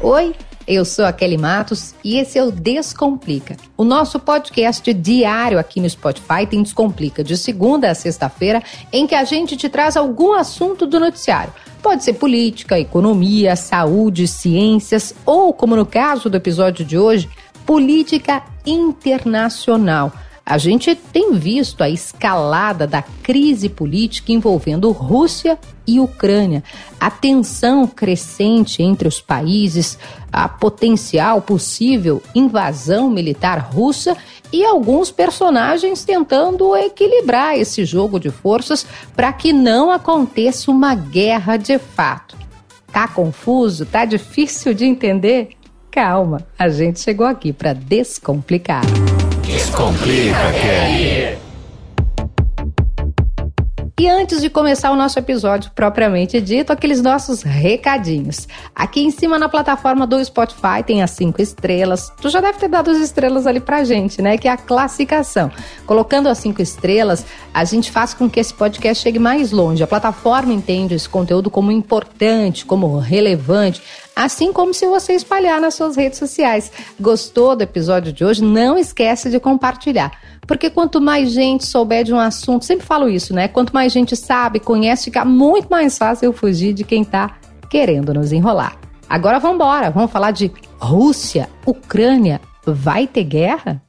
Oi, eu sou a Kelly Matos e esse é o Descomplica. O nosso podcast diário aqui no Spotify tem Descomplica, de segunda a sexta-feira, em que a gente te traz algum assunto do noticiário. Pode ser política, economia, saúde, ciências ou, como no caso do episódio de hoje, política internacional. A gente tem visto a escalada da crise política envolvendo Rússia e Ucrânia, a tensão crescente entre os países, a potencial possível invasão militar russa e alguns personagens tentando equilibrar esse jogo de forças para que não aconteça uma guerra de fato. Tá confuso? Tá difícil de entender? Calma, a gente chegou aqui para descomplicar. Descomplica, Kelly. E antes de começar o nosso episódio propriamente dito, aqueles nossos recadinhos. Aqui em cima na plataforma do Spotify tem as cinco estrelas. Tu já deve ter dado as estrelas ali pra gente, né? Que é a classificação. Colocando as cinco estrelas, a gente faz com que esse podcast chegue mais longe. A plataforma entende esse conteúdo como importante, como relevante assim como se você espalhar nas suas redes sociais. Gostou do episódio de hoje? Não esquece de compartilhar. Porque quanto mais gente souber de um assunto, sempre falo isso, né? Quanto mais gente sabe, conhece, fica muito mais fácil fugir de quem tá querendo nos enrolar. Agora vamos embora, vamos falar de Rússia, Ucrânia. Vai ter guerra?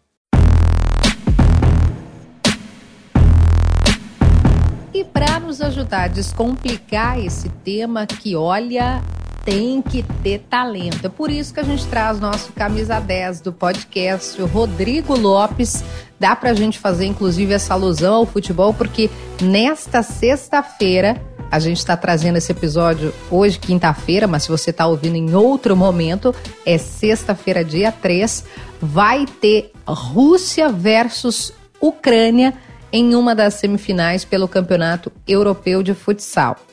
E para nos ajudar a descomplicar esse tema que, olha, tem que ter talento. É por isso que a gente traz nosso camisa 10 do podcast, o Rodrigo Lopes. Dá pra gente fazer, inclusive, essa alusão ao futebol, porque nesta sexta-feira, a gente está trazendo esse episódio hoje, quinta-feira, mas se você está ouvindo em outro momento, é sexta-feira, dia 3, vai ter Rússia versus Ucrânia em uma das semifinais pelo Campeonato Europeu de Futsal.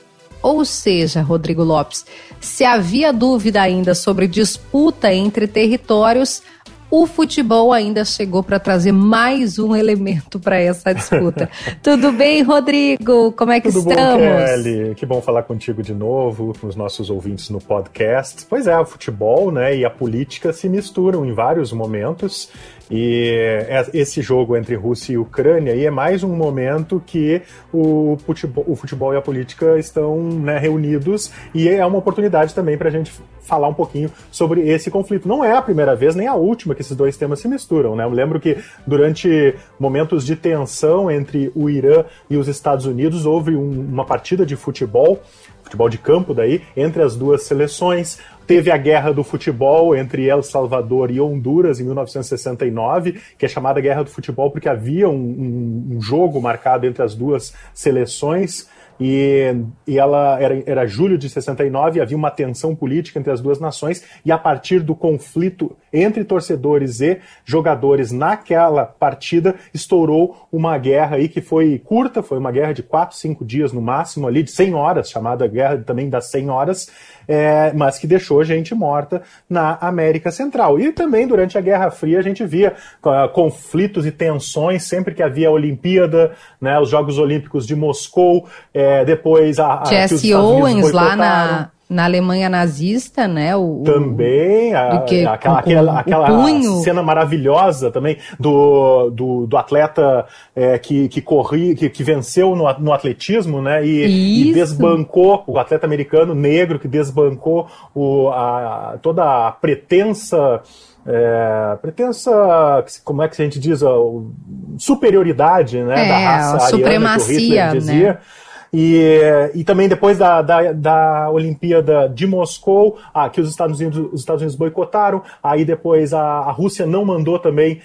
Ou seja, Rodrigo Lopes, se havia dúvida ainda sobre disputa entre territórios, o futebol ainda chegou para trazer mais um elemento para essa disputa. Tudo bem, Rodrigo? Como é que Tudo estamos? Bom, Kelly? Que bom falar contigo de novo, com os nossos ouvintes no podcast. Pois é, o futebol né, e a política se misturam em vários momentos. E é, esse jogo entre Rússia e Ucrânia aí é mais um momento que o futebol, o futebol e a política estão né, reunidos e é uma oportunidade também para a gente falar um pouquinho sobre esse conflito. Não é a primeira vez nem a última que esses dois temas se misturam, né? Eu lembro que durante momentos de tensão entre o Irã e os Estados Unidos houve um, uma partida de futebol futebol de campo daí, entre as duas seleções. Teve a guerra do futebol entre El Salvador e Honduras em 1969, que é chamada Guerra do Futebol porque havia um, um, um jogo marcado entre as duas seleções. E, e ela era, era julho de 69, havia uma tensão política entre as duas nações, e a partir do conflito entre torcedores e jogadores naquela partida, estourou uma guerra aí que foi curta, foi uma guerra de 4, 5 dias no máximo, ali de 100 horas, chamada Guerra também das 100 horas, é, mas que deixou gente morta na América Central. E também durante a Guerra Fria a gente via uh, conflitos e tensões sempre que havia a Olimpíada, né, os Jogos Olímpicos de Moscou, é, depois a, a Jesse Owens lá na na Alemanha nazista, né? O, também, a, que, aquela, aquela, aquela cena maravilhosa também do, do, do atleta é, que, que corria, que, que venceu no, no atletismo, né? E, e, desbancou, o atleta americano negro que desbancou o, a, toda a pretensa. É, pretensa, como é que a gente diz, a superioridade né, é, da raça a supremacia, ariana que o Hitler dizia. Né? E, e também depois da, da, da Olimpíada de Moscou, ah, que os Estados Unidos, os Estados Unidos boicotaram, aí depois a, a Rússia não mandou também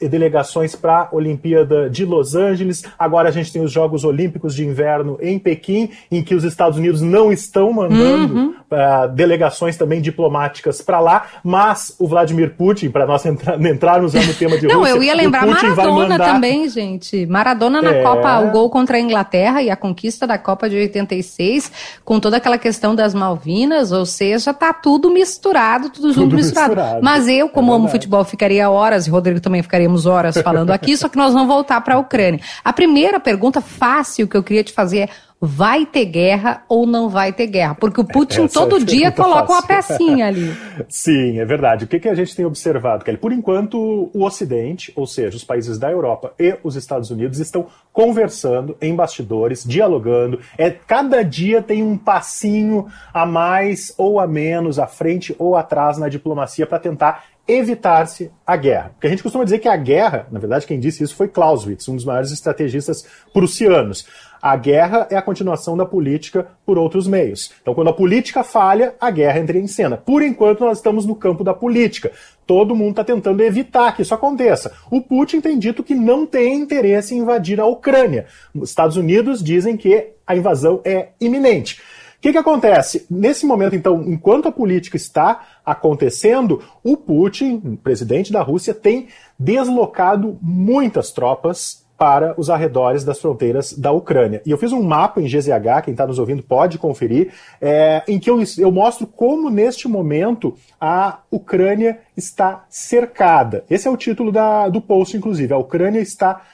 delegações para a Olimpíada de Los Angeles. Agora a gente tem os Jogos Olímpicos de Inverno em Pequim, em que os Estados Unidos não estão mandando uhum. uh, delegações também diplomáticas para lá, mas o Vladimir Putin, para nós entra entrarmos no tema de não, Rússia... Não, eu ia lembrar Maradona mandar... também, gente. Maradona na é... Copa, o gol contra a Inglaterra e a conquista da Copa de 86, com toda aquela questão das Malvinas, ou seja, tá tudo misturado, tudo junto tudo misturado. misturado. Mas eu, como é amo futebol, ficaria horas, Rodrigo Rodrigo também ficaríamos horas falando aqui, só que nós vamos voltar para a Ucrânia. A primeira pergunta fácil que eu queria te fazer é: vai ter guerra ou não vai ter guerra? Porque o Putin Essa todo é dia coloca fácil. uma pecinha ali. Sim, é verdade. O que, que a gente tem observado, Kelly? Por enquanto, o Ocidente, ou seja, os países da Europa e os Estados Unidos, estão conversando em bastidores, dialogando. É, cada dia tem um passinho a mais ou a menos, à frente ou atrás na diplomacia para tentar evitar-se a guerra. Porque a gente costuma dizer que a guerra, na verdade, quem disse isso foi Clausewitz, um dos maiores estrategistas prussianos. A guerra é a continuação da política por outros meios. Então, quando a política falha, a guerra entra em cena. Por enquanto, nós estamos no campo da política. Todo mundo está tentando evitar que isso aconteça. O Putin tem dito que não tem interesse em invadir a Ucrânia. Os Estados Unidos dizem que a invasão é iminente que, que acontece? Nesse momento, então, enquanto a política está acontecendo, o Putin, presidente da Rússia, tem deslocado muitas tropas para os arredores das fronteiras da Ucrânia. E eu fiz um mapa em GZH, quem está nos ouvindo pode conferir, é, em que eu, eu mostro como, neste momento, a Ucrânia está cercada. Esse é o título da, do post, inclusive. A Ucrânia está cercada,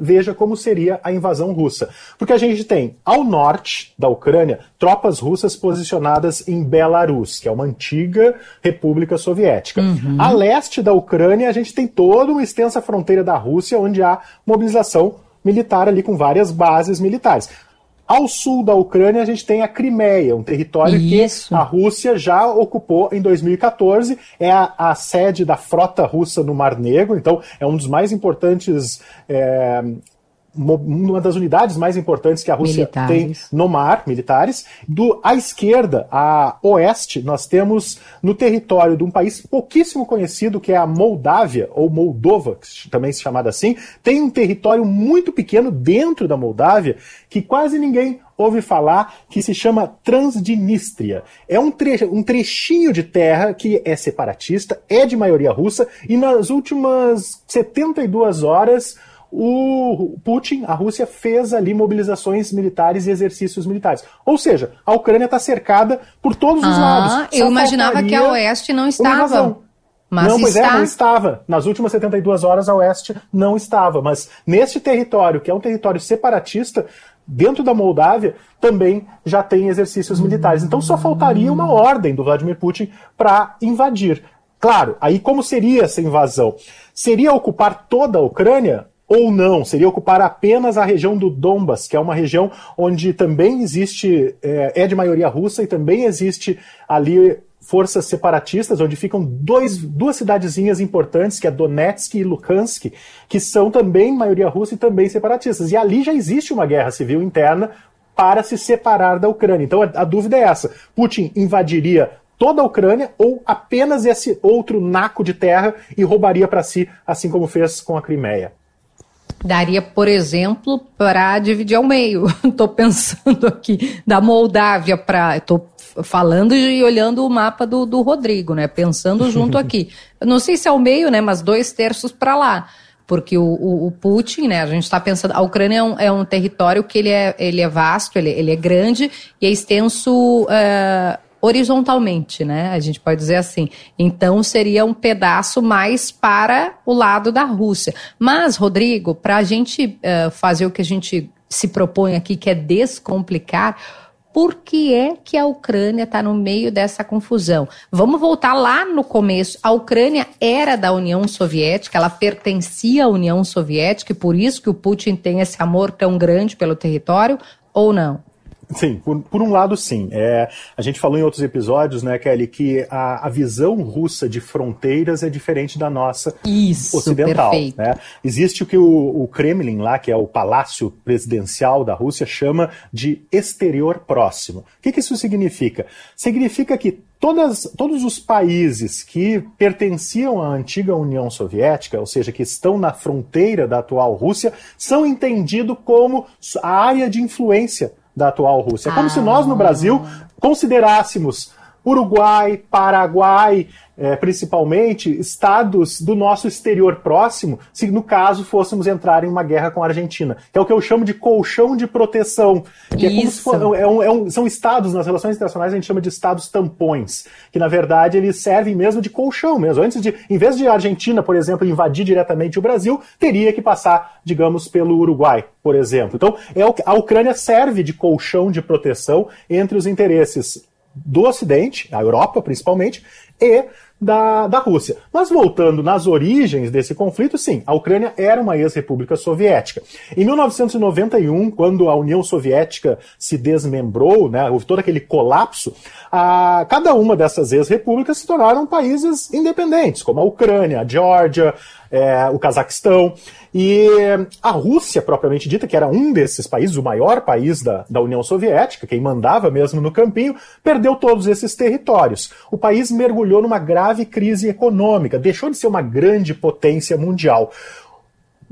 veja como seria a invasão russa. Porque a gente tem, ao norte da Ucrânia, tropas russas posicionadas em Belarus, que é uma antiga república soviética. Uhum. A leste da Ucrânia, a gente tem toda uma extensa fronteira da Rússia, onde há mobilização militar ali com várias bases militares. Ao sul da Ucrânia, a gente tem a Crimeia, um território Isso. que a Rússia já ocupou em 2014. É a, a, sede da frota russa no Mar Negro, então é um dos mais importantes é, uma das unidades mais importantes que a Rússia militares. tem no mar, militares. Do, à esquerda, a oeste, nós temos no território de um país pouquíssimo conhecido, que é a Moldávia, ou Moldova, também se chamada assim, tem um território muito pequeno dentro da Moldávia, que quase ninguém ouve falar, que se chama Transdnistria. É um, tre um trechinho de terra que é separatista, é de maioria russa, e nas últimas 72 horas o Putin, a Rússia, fez ali mobilizações militares e exercícios militares. Ou seja, a Ucrânia está cercada por todos os ah, lados. Eu imaginava que a Oeste não estava. Mas não, pois está... é, não estava. Nas últimas 72 horas a Oeste não estava. Mas neste território, que é um território separatista, dentro da Moldávia, também já tem exercícios militares. Então só faltaria uma ordem do Vladimir Putin para invadir. Claro, aí como seria essa invasão? Seria ocupar toda a Ucrânia? Ou não, seria ocupar apenas a região do Donbas, que é uma região onde também existe, é, é de maioria russa e também existe ali forças separatistas, onde ficam dois, duas cidadezinhas importantes, que é Donetsk e Luhansk, que são também maioria russa e também separatistas. E ali já existe uma guerra civil interna para se separar da Ucrânia. Então a, a dúvida é essa: Putin invadiria toda a Ucrânia ou apenas esse outro naco de terra e roubaria para si, assim como fez com a Crimeia? Daria, por exemplo, para dividir ao meio. Estou pensando aqui da Moldávia para. Estou falando e olhando o mapa do, do Rodrigo, né? Pensando junto aqui. não sei se é ao meio, né? Mas dois terços para lá. Porque o, o, o, Putin, né? A gente está pensando. A Ucrânia é um, é um, território que ele é, ele é vasto, ele, ele é grande e é extenso. Uh, horizontalmente, né? A gente pode dizer assim. Então seria um pedaço mais para o lado da Rússia. Mas, Rodrigo, para a gente uh, fazer o que a gente se propõe aqui, que é descomplicar, por que é que a Ucrânia está no meio dessa confusão? Vamos voltar lá no começo. A Ucrânia era da União Soviética, ela pertencia à União Soviética, e por isso que o Putin tem esse amor tão grande pelo território, ou não? Sim, por, por, um lado, sim. É, a gente falou em outros episódios, né, Kelly, que a, a visão russa de fronteiras é diferente da nossa Isso, ocidental. Né? Existe o que o, o, Kremlin, lá, que é o palácio presidencial da Rússia, chama de exterior próximo. O que, que isso significa? Significa que Todas, todos os países que pertenciam à antiga União Soviética, ou seja, que estão na fronteira da atual Rússia, são entendidos como a área de influência da atual Rússia. É como ah. se nós no Brasil considerássemos Uruguai, Paraguai, é, principalmente estados do nosso exterior próximo, se no caso fôssemos entrar em uma guerra com a Argentina, que é o que eu chamo de colchão de proteção, que é como se for, é um, é um, são estados nas relações internacionais a gente chama de estados tampões, que na verdade eles servem mesmo de colchão mesmo. Antes de, em vez de a Argentina, por exemplo, invadir diretamente o Brasil, teria que passar, digamos, pelo Uruguai, por exemplo. Então, é a Ucrânia serve de colchão de proteção entre os interesses do Ocidente, a Europa principalmente, e da, da Rússia. Mas voltando nas origens desse conflito, sim, a Ucrânia era uma ex-república soviética. Em 1991, quando a União Soviética se desmembrou, né, houve todo aquele colapso, a, cada uma dessas ex-repúblicas se tornaram países independentes, como a Ucrânia, a Geórgia, é, o Cazaquistão. E a Rússia, propriamente dita, que era um desses países, o maior país da, da União Soviética, quem mandava mesmo no campinho, perdeu todos esses territórios. O país mergulhou numa grave crise econômica, deixou de ser uma grande potência mundial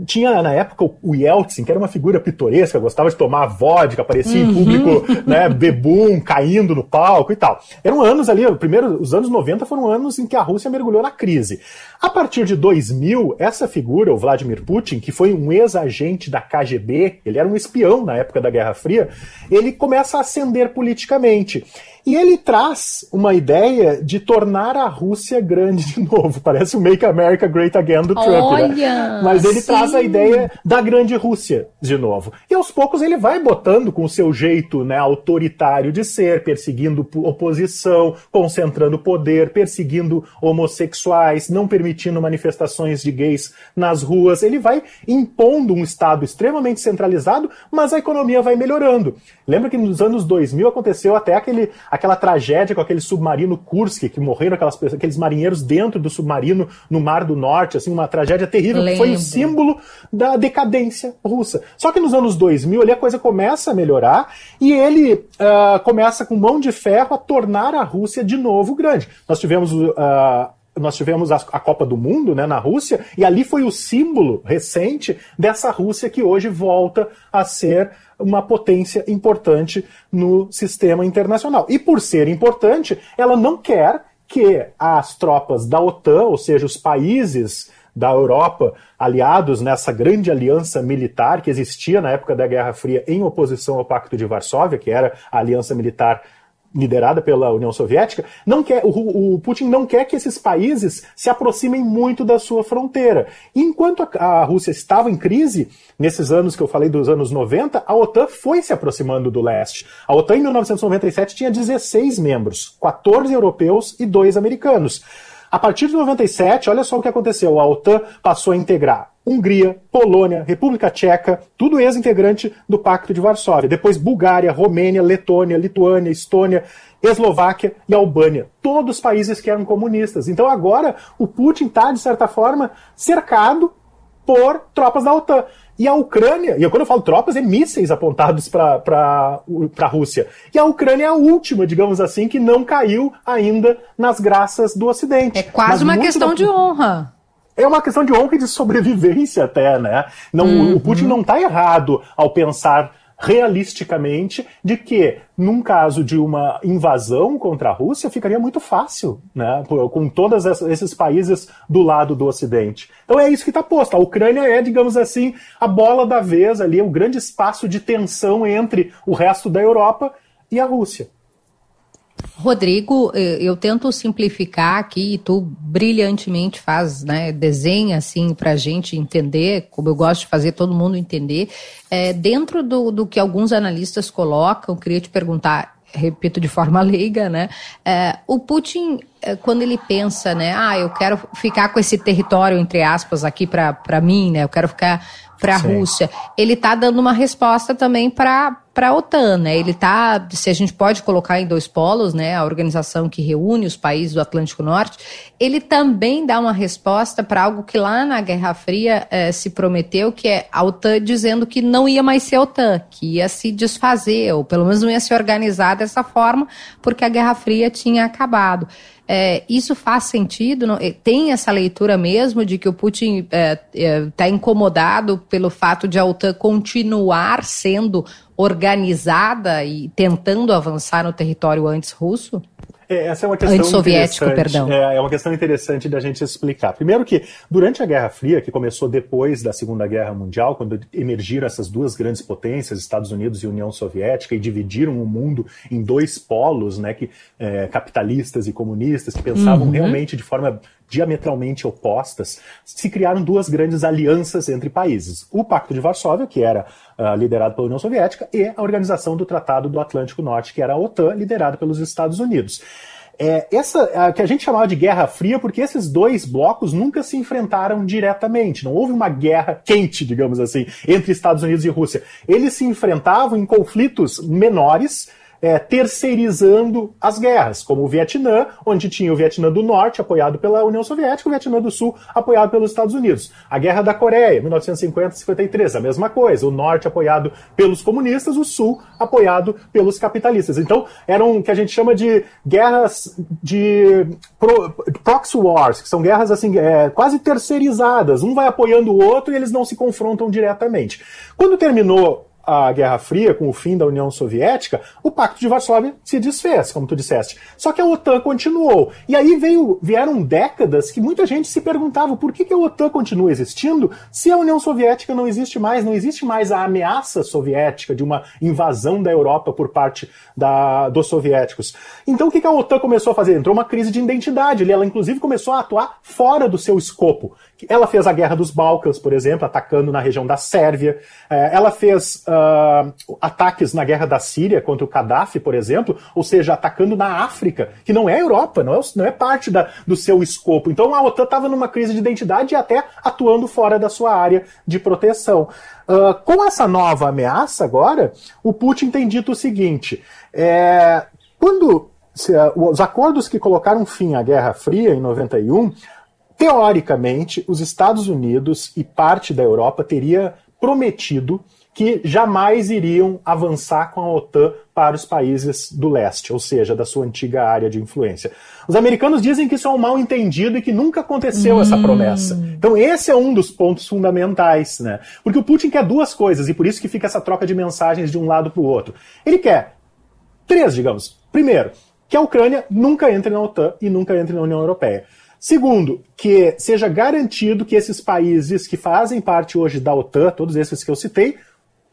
tinha na época o Yeltsin, que era uma figura pitoresca, gostava de tomar vodka, aparecia uhum. em público, né, bebum, caindo no palco e tal. Eram anos ali, primeiro, os anos 90 foram anos em que a Rússia mergulhou na crise. A partir de 2000, essa figura, o Vladimir Putin, que foi um ex-agente da KGB, ele era um espião na época da Guerra Fria, ele começa a ascender politicamente. E ele traz uma ideia de tornar a Rússia grande de novo. Parece o Make America Great Again do Trump, né? Olha, né? Mas ele sim. traz a ideia da grande Rússia de novo. E aos poucos ele vai botando com o seu jeito né, autoritário de ser, perseguindo oposição, concentrando poder, perseguindo homossexuais, não permitindo manifestações de gays nas ruas. Ele vai impondo um Estado extremamente centralizado, mas a economia vai melhorando. Lembra que nos anos 2000 aconteceu até aquele aquela tragédia com aquele submarino Kursk, que morreram aquelas, aqueles marinheiros dentro do submarino no Mar do Norte, assim, uma tragédia terrível, que foi o símbolo da decadência russa. Só que nos anos 2000 ali a coisa começa a melhorar e ele uh, começa com mão de ferro a tornar a Rússia de novo grande. Nós tivemos uh, nós tivemos a, a, Copa do Mundo né, na Rússia, e ali foi o símbolo recente dessa Rússia que hoje volta a ser uma potência importante no sistema internacional. E por ser importante, ela não quer que as tropas da OTAN, ou seja, os países da Europa aliados nessa grande aliança militar que existia na época da Guerra Fria em oposição ao Pacto de Varsóvia, que era a aliança militar liderada pela União Soviética, não quer, o, o, Putin não quer que esses países se aproximem muito da sua fronteira. E enquanto a, a, Rússia estava em crise, nesses anos que eu falei dos anos 90, a OTAN foi se aproximando do leste. A OTAN em 1997 tinha 16 membros, 14 europeus e 2 americanos. A partir de 97, olha só o que aconteceu. A OTAN passou a integrar Hungria, Polônia, República Tcheca, tudo ex-integrante do Pacto de Varsóvia. Depois Bulgária, Romênia, Letônia, Lituânia, Estônia, Eslováquia e Albânia. Todos países que eram comunistas. Então agora o Putin está, de certa forma, cercado por tropas da OTAN. E a Ucrânia, e quando eu falo tropas, é mísseis apontados para a Rússia. E a Ucrânia é a última, digamos assim, que não caiu ainda nas graças do Ocidente. É quase Mas uma questão da... de honra é uma questão de honra e de sobrevivência até, né? Não, uhum. O Putin não está errado ao pensar realisticamente de que, num caso de uma invasão contra a Rússia, ficaria muito fácil, né? Com todos esses países do lado do Ocidente. Então é isso que está posto. A Ucrânia é, digamos assim, a bola da vez ali, o grande espaço de tensão entre o resto da Europa e a Rússia. Rodrigo, eh, eu tento simplificar aqui e tu brilhantemente faz, né, desenha assim para a gente entender, como eu gosto de fazer todo mundo entender. É, dentro do, do que alguns analistas colocam, queria te perguntar, repito de forma leiga, né? É, o Putin, quando ele pensa, né, ah, eu quero ficar com esse território, entre aspas, aqui para mim, né, eu quero ficar para a Rússia, ele está dando uma resposta também para para a OTAN, né? Ele está, se a gente pode colocar em dois polos, né? A organização que reúne os países do Atlântico Norte, ele também dá uma resposta para algo que lá na Guerra Fria eh, se prometeu, que é a OTAN dizendo que não ia mais ser a OTAN, que ia se desfazer, ou pelo menos não ia se organizar dessa forma, porque a Guerra Fria tinha acabado. É, isso faz sentido? Não? Tem essa leitura mesmo de que o Putin está é, é, incomodado pelo fato de a OTAN continuar sendo organizada e tentando avançar no território antes russo? É, essa é uma questão soviético, perdão. É, é, uma questão interessante da gente explicar. Primeiro que, durante a Guerra Fria, que começou depois da Segunda Guerra Mundial, quando emergiram essas duas grandes potências, Estados Unidos e União Soviética, e dividiram o mundo em dois polos, né, que, é, capitalistas e comunistas, que pensavam uhum. realmente de forma diametralmente opostas, se criaram duas grandes alianças entre países. O Pacto de Varsóvia, que era uh, liderado pela União Soviética, e a Organização do Tratado do Atlântico Norte, que era a OTAN, liderada pelos Estados Unidos. É, essa que a gente chamava de Guerra Fria, porque esses dois blocos nunca se enfrentaram diretamente. Não houve uma guerra quente, digamos assim, entre Estados Unidos e Rússia. Eles se enfrentavam em conflitos menores é, terceirizando as guerras, como o Vietnã, onde tinha o Vietnã do Norte, apoiado pela União Soviética, e o Vietnã do Sul, apoiado pelos Estados Unidos. A Guerra da Coreia, 1950-53, a mesma coisa. O Norte apoiado pelos comunistas, o Sul apoiado pelos capitalistas. Então, eram o que a gente chama de guerras de pro, proxy wars, que são guerras assim é, quase terceirizadas. Um vai apoiando o outro e eles não se confrontam diretamente. Quando terminou a Guerra Fria, com o fim da União Soviética, o Pacto de Varsóvia se desfez, como tu disseste. Só que a OTAN continuou. E aí veio, vieram décadas que muita gente se perguntava por que, que a OTAN continua existindo se a União Soviética não existe mais, não existe mais a ameaça soviética de uma invasão da Europa por parte da, dos soviéticos. Então o que, que a OTAN começou a fazer? Entrou uma crise de identidade. Ela, inclusive, começou a atuar fora do seu escopo. Ela fez a Guerra dos Balcãs, por exemplo, atacando na região da Sérvia. É, ela fez uh, ataques na Guerra da Síria contra o Gaddafi, por exemplo, ou seja, atacando na África, que não é a Europa, não é, não é parte da, do seu escopo. Então a OTAN estava numa crise de identidade e até atuando fora da sua área de proteção. Uh, com essa nova ameaça agora, o Putin tem dito o seguinte: é, quando se, uh, os acordos que colocaram fim à Guerra Fria em 91 teoricamente, os Estados Unidos e parte da Europa teria prometido que jamais iriam avançar com a OTAN para os países do leste, ou seja, da sua antiga área de influência. Os americanos dizem que isso é um mal entendido e que nunca aconteceu hum. essa promessa. Então esse é um dos pontos fundamentais, né? Porque o Putin quer duas coisas e por isso que fica essa troca de mensagens de um lado para o outro. Ele quer três, digamos. Primeiro, que a Ucrânia nunca entre na OTAN e nunca entre na União Europeia. Segundo, que seja garantido que esses países que fazem parte hoje da OTAN, todos esses que eu citei,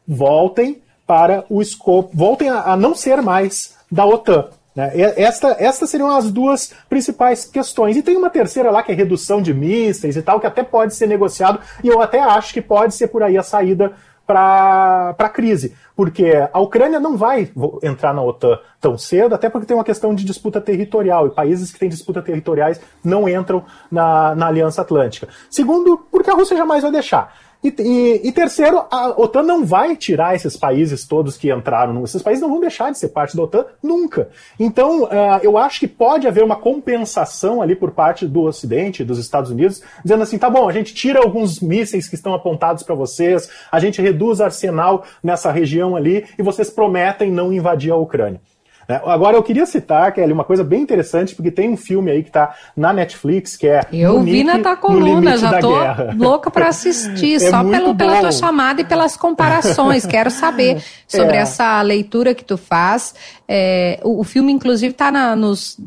voltem para o escopo, voltem a, a não ser mais da OTAN. Né? Esta, estas seriam as duas principais questões. E tem uma terceira lá, que é redução de mísseis e tal, que até pode ser negociado, e eu até acho que pode ser por aí a saída para a crise. Porque a Ucrânia não vai entrar na OTAN tão cedo, até porque tem uma questão de disputa territorial, e países que têm disputa territoriais não entram na, na Aliança Atlântica. Segundo, porque a Rússia jamais vai deixar. E, e, e, terceiro, a OTAN não vai tirar esses países todos que entraram. Esses países não vão deixar de ser parte da OTAN nunca. Então, uh, eu acho que pode haver uma compensação ali por parte do Ocidente, dos Estados Unidos, dizendo assim: tá bom, a gente tira alguns mísseis que estão apontados para vocês, a gente reduz arsenal nessa região ali e vocês prometem não invadir a Ucrânia. É, agora eu queria citar, Kelly, uma coisa bem interessante, porque tem um filme aí que está na Netflix, que é. Eu vi na tua coluna, já tô guerra. louca para assistir, é só pelo, pela tua chamada e pelas comparações. Quero saber sobre é. essa leitura que tu faz. É, o, o, filme, inclusive, está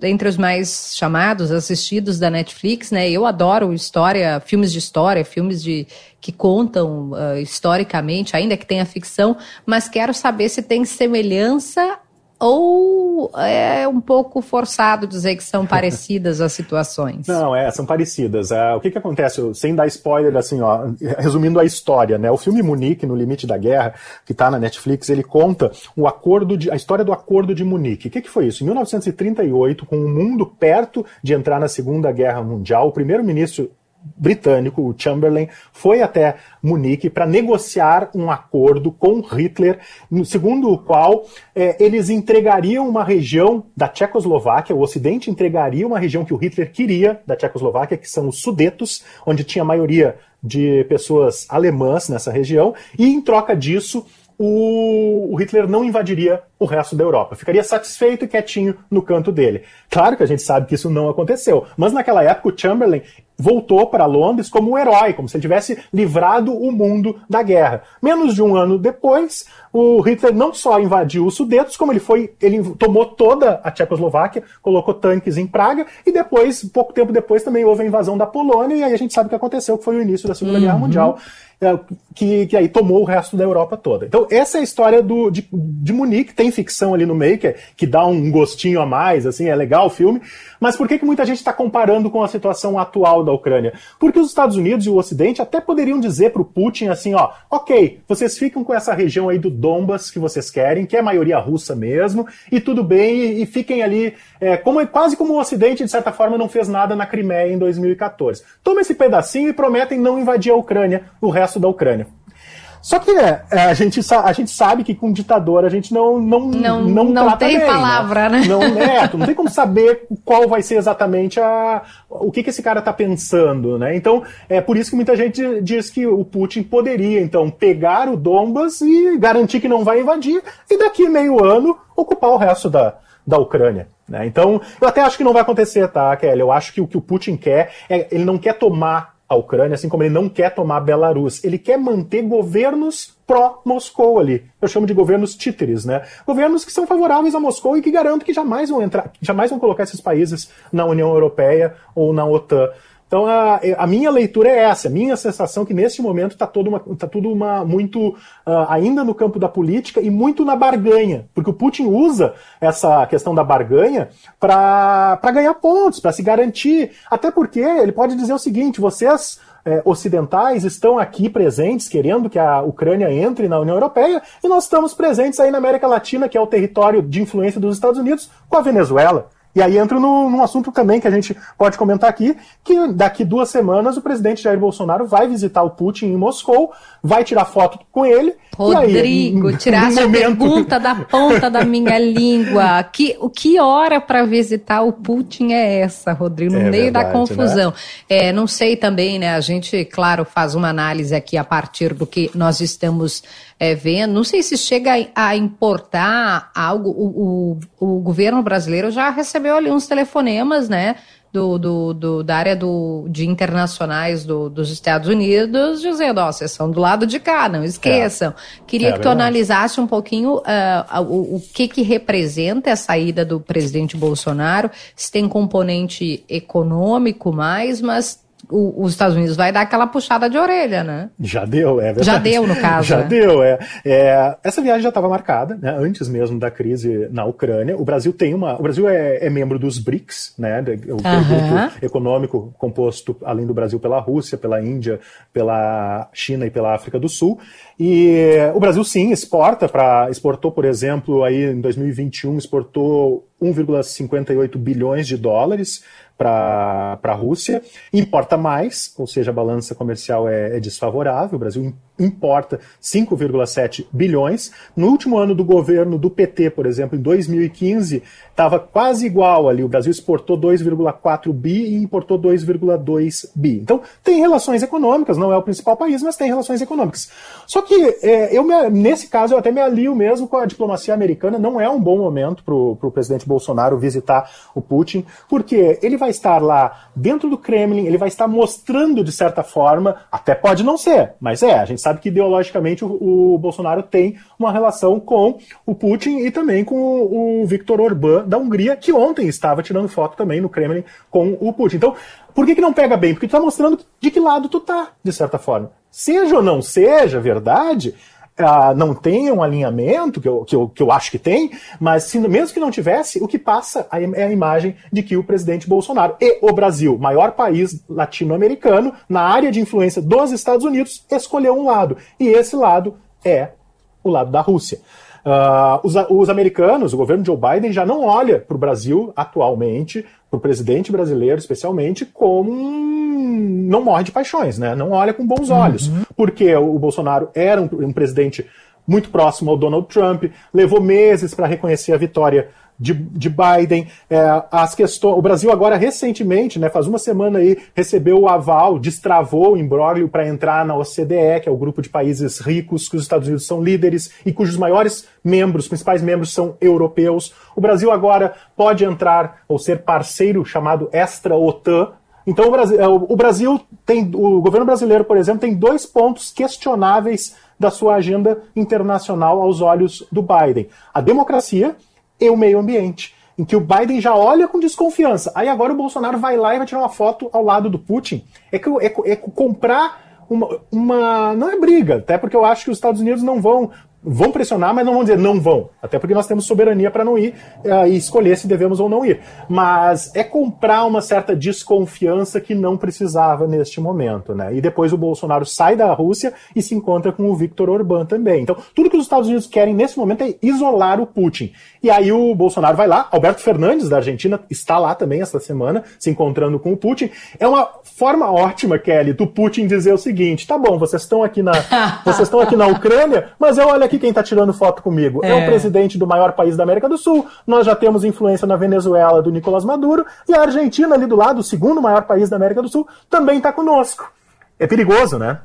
entre os mais chamados, assistidos da Netflix, né? Eu adoro história, filmes de história, filmes de que contam uh, historicamente, ainda que tenha ficção, mas quero saber se tem semelhança ou é um pouco forçado dizer que são parecidas as situações? Não, é, são parecidas. É, o que, que acontece, sem dar spoiler, assim, ó, resumindo a história, né? O filme Munique, No Limite da Guerra, que está na Netflix, ele conta o acordo de, a história do Acordo de Munique. O que, que foi isso? Em 1938, com o mundo perto de entrar na Segunda Guerra Mundial, o primeiro-ministro britânico, o Chamberlain, foi até Munique para negociar um acordo com Hitler, segundo o qual é, eles entregariam uma região da Tchecoslováquia, o Ocidente entregaria uma região que o Hitler queria da Tchecoslováquia, que são os Sudetos, onde tinha a maioria de pessoas alemãs nessa região, e em troca disso o, Hitler não invadiria o resto da Europa. Ficaria satisfeito e quietinho no canto dele. Claro que a gente sabe que isso não aconteceu, mas naquela época o Chamberlain voltou para Londres como um herói, como se ele tivesse livrado o mundo da guerra. Menos de um ano depois, o Hitler não só invadiu os Sudetos, como ele foi, ele tomou toda a Tchecoslováquia, colocou tanques em Praga e depois, pouco tempo depois, também houve a invasão da Polônia e aí a gente sabe o que aconteceu, que foi o início da Segunda uhum. Guerra Mundial. É, que, que aí tomou o resto da Europa toda. Então, essa é a história do, de, de Munique, tem ficção ali no meio, que, é, que dá um gostinho a mais, assim, é legal o filme, mas por que, que muita gente está comparando com a situação atual da Ucrânia? Porque os Estados Unidos e o Ocidente até poderiam dizer para o Putin assim, ó, ok, vocês ficam com essa região aí do Donbas que vocês querem, que é a maioria russa mesmo, e tudo bem, e, e fiquem ali, é, como, quase como o Ocidente, de certa forma, não fez nada na Crimeia em 2014. Toma esse pedacinho e prometem não invadir a Ucrânia, o resto da Ucrânia. Só que é, a, gente, a gente sabe que com ditador a gente não não não, não, não tem bem, né? palavra, né? né? Não, é, não tem como saber qual vai ser exatamente a, o que, que esse cara está pensando, né? Então é por isso que muita gente diz que o Putin poderia então pegar o Donbas e garantir que não vai invadir e daqui meio ano ocupar o resto da, da Ucrânia. Né? Então eu até acho que não vai acontecer, tá, Kelly? Eu acho que o que o Putin quer é ele não quer tomar a Ucrânia, assim como ele não quer tomar Belarus. Ele quer manter governos pró-Moscou ali. Eu chamo de governos títeres, né? Governos que são favoráveis a Moscou e que garanto que jamais vão entrar, jamais vão colocar esses países na União Europeia ou na OTAN. Então a, a, minha leitura é essa, a minha sensação é que neste momento está tá tudo uma, muito uh, ainda no campo da política e muito na barganha, porque o Putin usa essa questão da barganha para ganhar pontos, para se garantir. Até porque ele pode dizer o seguinte: vocês é, ocidentais estão aqui presentes, querendo que a Ucrânia entre na União Europeia, e nós estamos presentes aí na América Latina, que é o território de influência dos Estados Unidos, com a Venezuela. E aí entro no, num assunto também que a gente pode comentar aqui, que daqui duas semanas o presidente Jair Bolsonaro vai visitar o Putin em Moscou, vai tirar foto com ele. Rodrigo, aí, tirasse a pergunta da ponta da minha língua. Que, o que hora para visitar o Putin é essa, Rodrigo? No é meio verdade, da confusão. Né? É, não sei também, né? A gente, claro, faz uma análise aqui a partir do que nós estamos é, vendo. Não sei se chega a importar algo. O, o, o governo brasileiro já recebeu ali uns telefonemas, né? Do, do, do, da área do, de internacionais do, dos Estados Unidos, dizendo, ó, vocês são do lado de cá, não esqueçam. É. Queria é que tu verdade. analisasse um pouquinho uh, o, o que que representa a saída do presidente Bolsonaro, se tem componente econômico mais, mas o, os Estados Unidos vai dar aquela puxada de orelha, né? Já deu, é verdade. Já deu, no caso. já né? deu, é. é. Essa viagem já estava marcada, né, antes mesmo da crise na Ucrânia. O Brasil tem uma. O Brasil é, é membro dos BRICS, né? O grupo econômico composto, além do Brasil, pela Rússia, pela Índia, pela China e pela África do Sul. E o Brasil sim exporta para exportou, por exemplo, aí em 2021 exportou 1,58 bilhões de dólares para a Rússia, importa mais, ou seja, a balança comercial é, é desfavorável. O Brasil importa 5,7 bilhões. No último ano do governo do PT, por exemplo, em 2015, estava quase igual ali. O Brasil exportou 2,4 bi e importou 2,2 bi. Então, tem relações econômicas, não é o principal país, mas tem relações econômicas. Só que, é, eu me, nesse caso, eu até me alio mesmo com a diplomacia americana. Não é um bom momento para o presidente Bolsonaro visitar o Putin, porque ele vai estar lá dentro do Kremlin, ele vai estar mostrando, de certa forma, até pode não ser, mas é, a gente sabe que ideologicamente o, o Bolsonaro tem uma relação com o Putin e também com o, o Viktor Orbán da Hungria, que ontem estava tirando foto também no Kremlin com o Putin. Então, por que, que não pega bem? Porque tu está mostrando de que lado tu tá, de certa forma. Seja ou não seja verdade, Uh, não tem um alinhamento, que eu, que, eu, que eu acho que tem, mas se, mesmo que não tivesse, o que passa é a imagem de que o presidente Bolsonaro e o Brasil, maior país latino-americano, na área de influência dos Estados Unidos, escolheu um lado. E esse lado é o lado da Rússia. Uh, os, os, americanos, o governo Joe Biden já não olha para o Brasil atualmente, para o presidente brasileiro especialmente, como um, não morre de paixões, né? Não olha com bons olhos, uhum. porque o Bolsonaro era um, um presidente muito próximo ao Donald Trump, levou meses para reconhecer a vitória de, de Biden. É, as questões, o Brasil agora recentemente, né, faz uma semana aí, recebeu o aval, destravou o imbróglio para entrar na OCDE, que é o grupo de países ricos que os Estados Unidos são líderes e cujos maiores membros, principais membros são europeus. O Brasil agora pode entrar ou ser parceiro chamado extra-OTAN, Então o Brasil, é, o Brasil tem, o governo brasileiro, por exemplo, tem dois pontos questionáveis da sua agenda internacional aos olhos do Biden: a democracia e o meio ambiente. Em que o Biden já olha com desconfiança. Aí agora o Bolsonaro vai lá e vai tirar uma foto ao lado do Putin. É que é, é comprar uma, uma, Não é briga, até porque eu acho que os Estados Unidos não vão vão pressionar, mas não vão dizer não vão. Até porque nós temos soberania para não ir uh, e escolher se devemos ou não ir. Mas é comprar uma certa desconfiança que não precisava neste momento, né? E depois o Bolsonaro sai da Rússia e se encontra com o Viktor Orbán também. Então, tudo que os Estados Unidos querem nesse momento é isolar o Putin. E aí o Bolsonaro vai lá, Alberto Fernandes da Argentina está lá também esta semana, se encontrando com o Putin. É uma forma ótima, Kelly, do Putin dizer o seguinte: tá bom, vocês estão aqui na, vocês estão aqui na Ucrânia, mas eu olho aqui quem está tirando foto comigo. É. é. o presidente do maior país da América do Sul. Nós já temos influência na Venezuela do Nicolás Maduro e a Argentina ali do lado, o segundo maior país da América do Sul, também está conosco. É perigoso, né?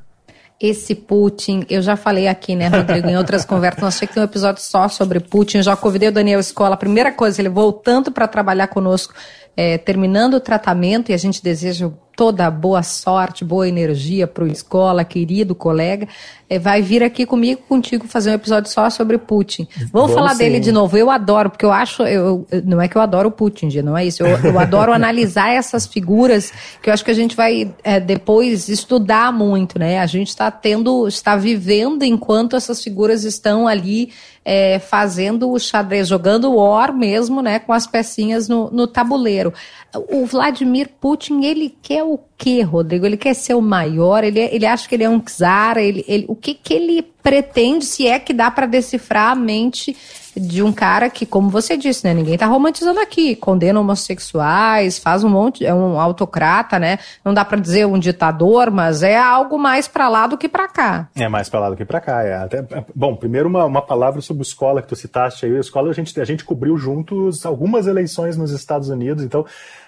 esse Putin, eu já falei aqui, né, Rodrigo, em outras conversas, nós achei que tem um episódio só sobre Putin, eu já convidei o Daniel Escola, a primeira coisa, ele voltando para trabalhar conosco, é, terminando o tratamento, e a gente deseja toda boa sorte, boa energia para o escola, querido colega, é, vai vir aqui comigo, contigo, fazer um episódio só sobre Putin. Vamos, Vamos falar sim. dele de novo. Eu adoro, porque eu acho, eu, não é que eu adoro o Putin, não é isso. Eu, eu adoro analisar essas figuras, que eu acho que a gente vai é, depois estudar muito, né? A gente está tendo, está vivendo enquanto essas figuras estão ali é, fazendo o xadrez, jogando o or mesmo, né, com as pecinhas no, no tabuleiro. O Vladimir Putin, ele quer o quê, Rodrigo? Ele quer ser o maior? Ele, ele acha que ele é um czar? Ele, ele, o que, que ele pretende, se é que dá para decifrar a mente de um cara que, como você disse, né, ninguém tá romantizando aqui, condena homossexuais, faz um monte, é um autocrata, né? Não dá para dizer um ditador, mas é algo mais para lá do que para cá. É mais para lá do que para cá, é. Até, bom, primeiro uma, uma palavra sobre escola que tu citaste aí. A escola a gente a gente cobriu juntos algumas eleições nos Estados Unidos, então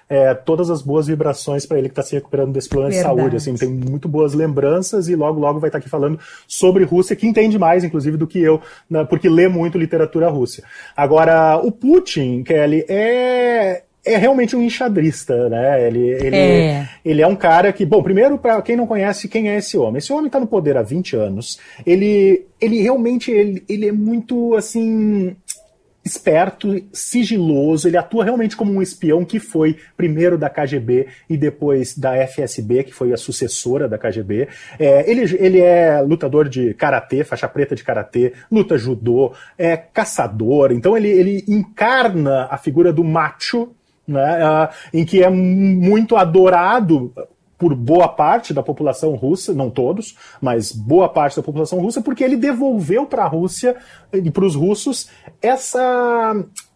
é, todas as boas vibrações para ele que está se recuperando desse problema Verdade. de saúde. Assim, tem muito boas lembranças e logo, logo vai estar tá aqui falando sobre Rússia, que entende mais, inclusive, do que eu, né, porque lê muito literatura russa. Agora, o Putin, Kelly, é é realmente um enxadrista, né? Ele, ele, é. ele é um cara que, bom, primeiro, para quem não conhece, quem é esse homem? Esse homem está no poder há 20 anos. Ele, ele realmente ele, ele é muito, assim, esperto, sigiloso, ele atua realmente como um espião que foi primeiro da KGB e depois da FSB, que foi a sucessora da KGB. É, ele, ele é lutador de karatê, faixa preta de karatê, luta judô, é caçador, então ele, ele encarna a figura do macho, né, uh, em que é muito adorado por boa parte da população russa, não todos, mas boa parte da população russa, porque ele devolveu para a Rússia e para os russos essa,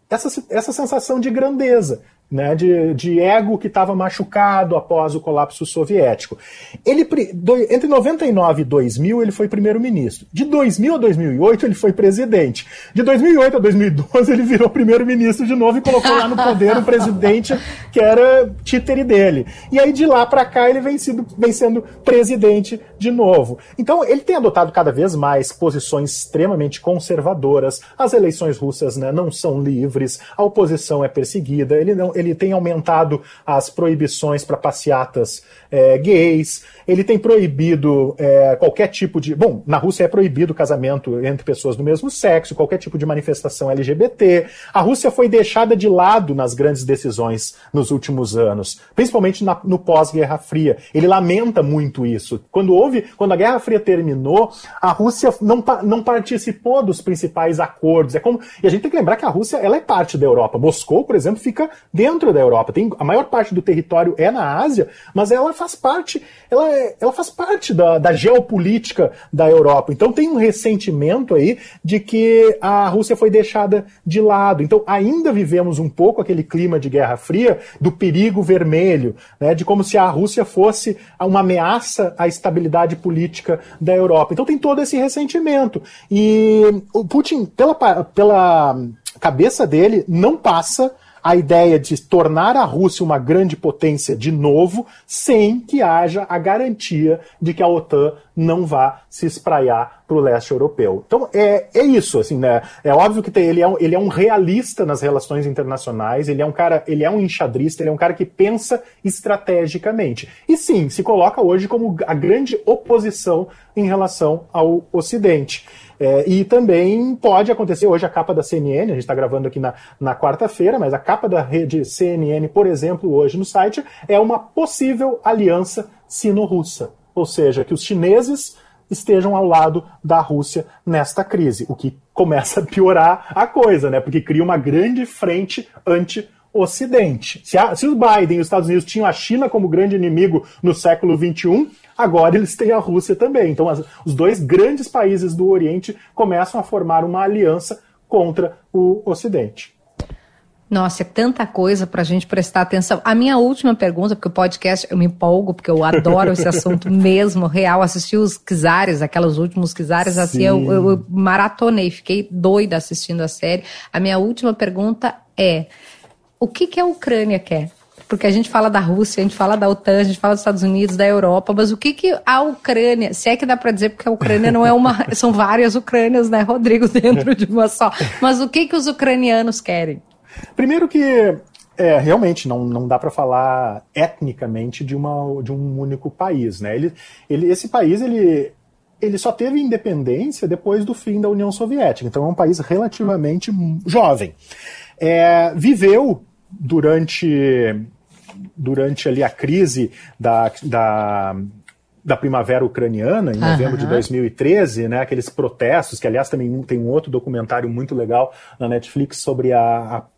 essa, essa sensação de grandeza né, de, de ego que estava machucado após o colapso soviético. Ele, do, entre 99 e 2000, ele foi primeiro-ministro. De 2000 a 2008, ele foi presidente. De 2008 a 2012, ele virou primeiro-ministro de novo e colocou lá no poder um presidente que era títere dele. E aí, de lá para cá, ele vem, sido, vem sendo presidente de novo. Então, ele tem adotado cada vez mais posições extremamente conservadoras. As eleições russas né, não são livres, a oposição é perseguida, ele não ele tem aumentado as proibições para passeatas é, gays, ele tem proibido é, qualquer tipo de. Bom, na Rússia é proibido casamento entre pessoas do mesmo sexo, qualquer tipo de manifestação LGBT. A Rússia foi deixada de lado nas grandes decisões nos últimos anos, principalmente na, no pós-Guerra Fria. Ele lamenta muito isso. Quando houve, quando a Guerra Fria terminou, a Rússia não, não participou dos principais acordos. É como, e a gente tem que lembrar que a Rússia ela é parte da Europa. Moscou, por exemplo, fica dentro da Europa. Tem, a maior parte do território é na Ásia, mas ela faz parte, ela, é, ela faz parte da, da geopolítica da Europa. Então tem um ressentimento aí de que a Rússia foi deixada de lado. Então ainda vivemos um pouco aquele clima de Guerra Fria, do perigo vermelho, né, de como se a Rússia fosse uma ameaça à estabilidade política da Europa. Então tem todo esse ressentimento. E o Putin, pela, pela cabeça dele, não passa a ideia de tornar a Rússia uma grande potência de novo, sem que haja a garantia de que a OTAN não vá se espraiar para o leste europeu. Então é, é isso, assim, né? É óbvio que tem, ele, é um, ele é um realista nas relações internacionais, ele é um cara, ele é um enxadrista, ele é um cara que pensa estrategicamente. E sim, se coloca hoje como a grande oposição em relação ao Ocidente. É, e também pode acontecer, hoje a capa da CNN, a gente está gravando aqui na, na quarta-feira, mas a capa da rede CNN, por exemplo, hoje no site, é uma possível aliança sino-russa. Ou seja, que os chineses estejam ao lado da Rússia nesta crise, o que começa a piorar a coisa, né? Porque cria uma grande frente anti Ocidente. Se, a, se o Biden e os Estados Unidos tinham a China como grande inimigo no século XXI, agora eles têm a Rússia também. Então, as, os dois grandes países do Oriente começam a formar uma aliança contra o Ocidente. Nossa, é tanta coisa para a gente prestar atenção. A minha última pergunta, porque o podcast eu me empolgo, porque eu adoro esse assunto mesmo, real. Assisti os Kizares, aquelas últimos Kizares, assim, eu, eu, eu maratonei, fiquei doida assistindo a série. A minha última pergunta é: o que, que a Ucrânia quer? porque a gente fala da Rússia, a gente fala da OTAN, a gente fala dos Estados Unidos, da Europa, mas o que que a Ucrânia, se é que dá para dizer, porque a Ucrânia não é uma, são várias Ucrânias, né, Rodrigo, dentro de uma só, mas o que que os ucranianos querem? Primeiro que é, realmente, não, não dá para falar etnicamente de, uma, de um único país. Né? Ele, ele, esse país ele, ele só teve independência depois do fim da União Soviética, então é um país relativamente jovem. É, viveu durante, durante ali a crise da, da da primavera ucraniana, em novembro uhum. de 2013, né, aqueles protestos, que aliás também tem um outro documentário muito legal na Netflix sobre a,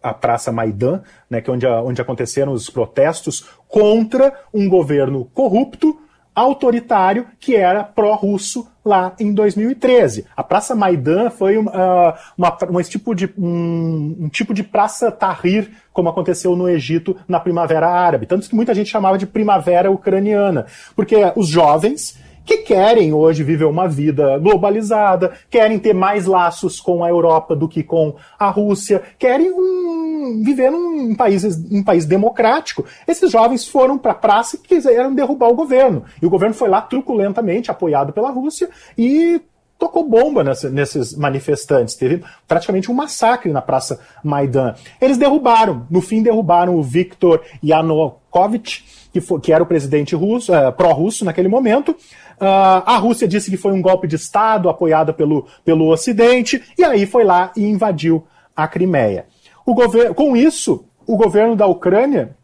a, a Praça Maidan, né, que é onde, onde aconteceram os protestos contra um governo corrupto, autoritário que era pró-russo lá em 2013. A Praça Maidan foi uh, uma, uma, tipo de, um, um, tipo de Praça Tahrir, como aconteceu no Egito na Primavera Árabe. Tanto que muita gente chamava de Primavera Ucraniana, porque os jovens que querem hoje viver uma vida globalizada, querem ter mais laços com a Europa do que com a Rússia, querem um, viver num país, um país democrático. Esses jovens foram para a praça e quiseram derrubar o governo. E o governo foi lá truculentamente, apoiado pela Rússia, e tocou bomba nesses manifestantes. Teve praticamente um massacre na Praça Maidan. Eles derrubaram, no fim derrubaram o Viktor Yanukovych, que, foi, que era o presidente russo, uh, pró-russo naquele momento. Uh, a Rússia disse que foi um golpe de Estado apoiado pelo, pelo Ocidente, e aí foi lá e invadiu a Crimeia. O com isso, o governo da Ucrânia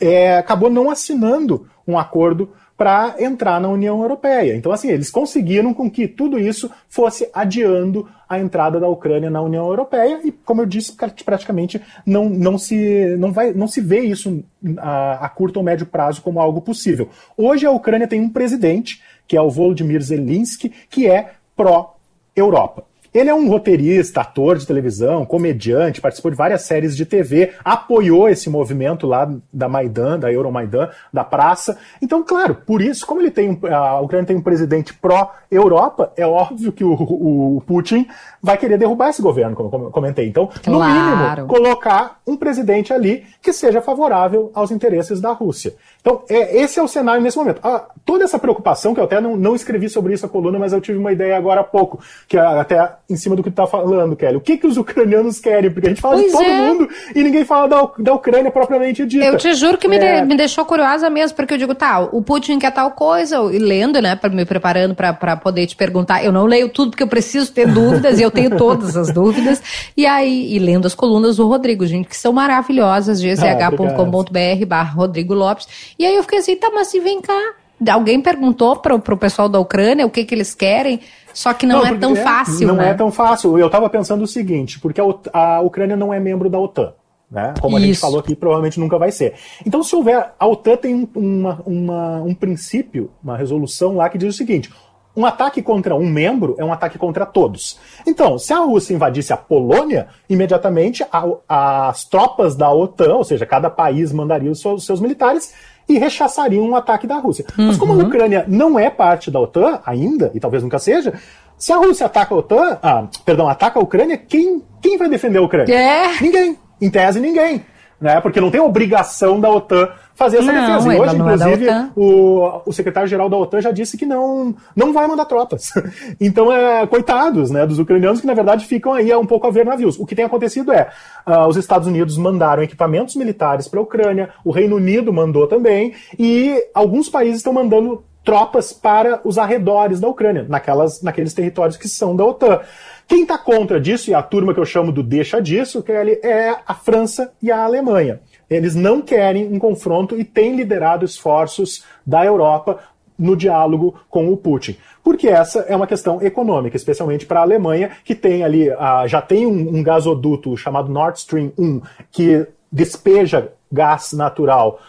é, acabou não assinando um acordo para entrar na União Europeia. Então, assim, eles conseguiram com que tudo isso fosse adiando a entrada da Ucrânia na União Europeia e, como eu disse, praticamente não, não, se, não, vai, não se vê isso a, a curto ou médio prazo como algo possível. Hoje a Ucrânia tem um presidente, que é o Volodymyr Zelensky, que é pró-Europa. Ele é um roteirista, ator de televisão, comediante, participou de várias séries de TV, apoiou esse movimento lá da Maidan, da Euromaidan, da praça. Então, claro, por isso, como ele tem a Ucrânia tem um presidente pró-Europa, é óbvio que o, o, Putin vai querer derrubar esse governo, como eu comentei. Então, claro. no mínimo, colocar um presidente ali que seja favorável aos interesses da Rússia. Então, é, esse é o cenário nesse momento. Ah, toda essa preocupação, que eu até não, não escrevi sobre isso a coluna, mas eu tive uma ideia agora há pouco, que até em cima do que tu tá falando, Kelly. O que, que os ucranianos querem? Porque a gente fala pois de todo é. mundo e ninguém fala da, da Ucrânia propriamente dita. Eu te juro que me, é... de, me deixou curiosa mesmo, porque eu digo, tá, o Putin quer tal coisa, e lendo, né, me preparando para poder te perguntar. Eu não leio tudo porque eu preciso ter dúvidas, e eu tenho todas as dúvidas. E aí, e lendo as colunas do Rodrigo, gente, que são maravilhosas, gch.com.br barra Rodrigo Lopes. E aí eu fiquei assim, tá, mas se vem cá. Alguém perguntou pro, pro pessoal da Ucrânia o que que eles querem, só que não, não é tão é, fácil, Não né? é tão fácil. Eu estava pensando o seguinte, porque a, a Ucrânia não é membro da OTAN. Né? Como Isso. a gente falou aqui, provavelmente nunca vai ser. Então, se houver. A OTAN tem uma, uma, um princípio, uma resolução lá que diz o seguinte: um ataque contra um membro é um ataque contra todos. Então, se a Rússia invadisse a Polônia, imediatamente a, as tropas da OTAN, ou seja, cada país mandaria os seus, seus militares e rechaçariam um ataque da Rússia. Uhum. Mas como a uhum. Ucrânia não é parte da OTAN ainda, e talvez nunca seja, se a Rússia ataca a OTAN, ah, perdão, ataca a Ucrânia, quem, quem vai defender a Ucrânia? É. Ninguém. Em tese, ninguém. Né? Porque não tem obrigação da OTAN fazer essa não, defesa. E hoje, é inclusive, o, o secretário-geral da OTAN já disse que não, não vai mandar tropas. então, é, coitados né, dos ucranianos que, na verdade, ficam aí um pouco a ver navios. O que tem acontecido é, uh, os Estados Unidos mandaram equipamentos militares para a Ucrânia, o Reino Unido mandou também, e alguns países estão mandando tropas para os arredores da Ucrânia, naquelas, naqueles territórios que são da OTAN. Quem está contra disso, e a turma que eu chamo do deixa disso, Kelly, é a França e a Alemanha. Eles não querem um confronto e têm liderado esforços da Europa no diálogo com o Putin. Porque essa é uma questão econômica, especialmente para a Alemanha, que tem ali, já tem um, um gasoduto chamado Nord Stream 1, que despeja gás natural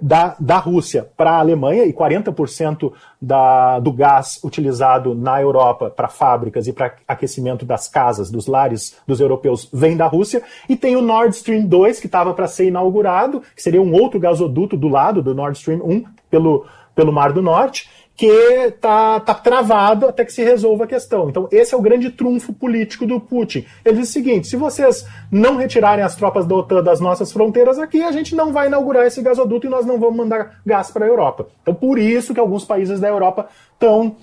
da, da Rússia para a Alemanha e 40% da, do gás utilizado na Europa para fábricas e para aquecimento das casas, dos lares dos europeus, vem da Rússia. E tem o Nord Stream 2, que estava para ser inaugurado, que seria um outro gasoduto do lado do Nord Stream 1, pelo, pelo Mar do Norte que está tá travado até que se resolva a questão. Então, esse é o grande trunfo político do Putin. Ele diz o seguinte: se vocês não retirarem as tropas da OTAN das nossas fronteiras aqui, a gente não vai inaugurar esse gasoduto e nós não vamos mandar gás para a Europa. Então, por isso que alguns países da Europa estão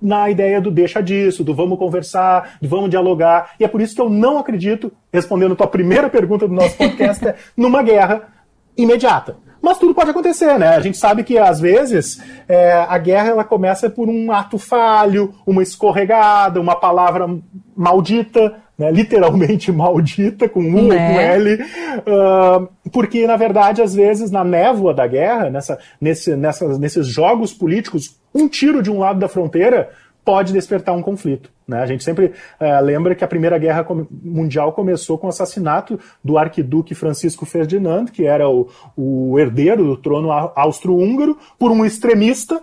na ideia do deixa disso, do vamos conversar, do vamos dialogar. E é por isso que eu não acredito, respondendo a tua primeira pergunta do nosso podcast, numa guerra imediata. Mas tudo pode acontecer, né? A gente sabe que às vezes é, a guerra ela começa por um ato falho, uma escorregada, uma palavra maldita, né? literalmente maldita, com U ou com né? L, uh, porque na verdade às vezes na névoa da guerra, nessa, nesse, nessa, nesses jogos políticos, um tiro de um lado da fronteira pode despertar um conflito. Né? A gente sempre é, lembra que a Primeira Guerra Mundial começou com o assassinato do arquiduque Francisco Ferdinand, que era o, o herdeiro do trono austro-húngaro, por um extremista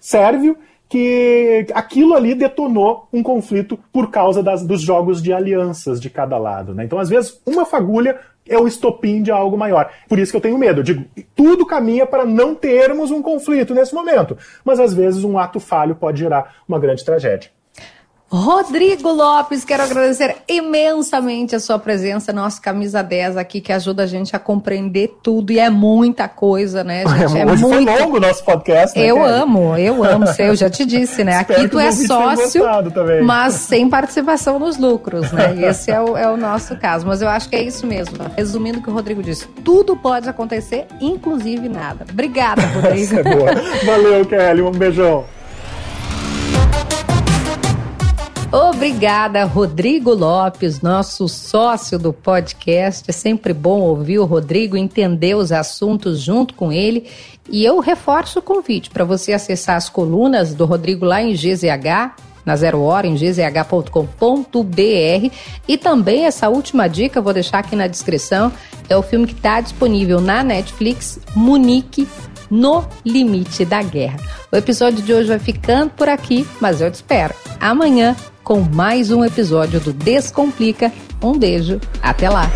sérvio, que aquilo ali detonou um conflito por causa das, dos jogos de alianças de cada lado. Né? Então, às vezes, uma fagulha é o estopim de algo maior. Por isso que eu tenho medo. Eu digo, tudo caminha para não termos um conflito nesse momento. Mas às vezes um ato falho pode gerar uma grande tragédia. Rodrigo Lopes, quero agradecer imensamente a sua presença, nosso camisa 10 aqui, que ajuda a gente a compreender tudo, e é muita coisa, né, gente? É, Hoje muito... foi longo o nosso podcast, né, Eu amo, eu amo, eu já te disse, né? aqui tu é sócio, mas sem participação nos lucros, né? Esse é o, é o nosso caso, mas eu acho que é isso mesmo. Resumindo o que o Rodrigo disse, tudo pode acontecer, inclusive nada. Obrigada, Rodrigo. é boa. Valeu, Kelly, um beijão. Obrigada, Rodrigo Lopes, nosso sócio do podcast. É sempre bom ouvir o Rodrigo, entender os assuntos junto com ele. E eu reforço o convite para você acessar as colunas do Rodrigo lá em GZH, na Zero Hora, em gzh.com.br. E também essa última dica, vou deixar aqui na descrição, é o filme que está disponível na Netflix, Munique no limite da guerra. O episódio de hoje vai ficando por aqui, mas eu te espero amanhã com mais um episódio do Descomplica. Um beijo, até lá!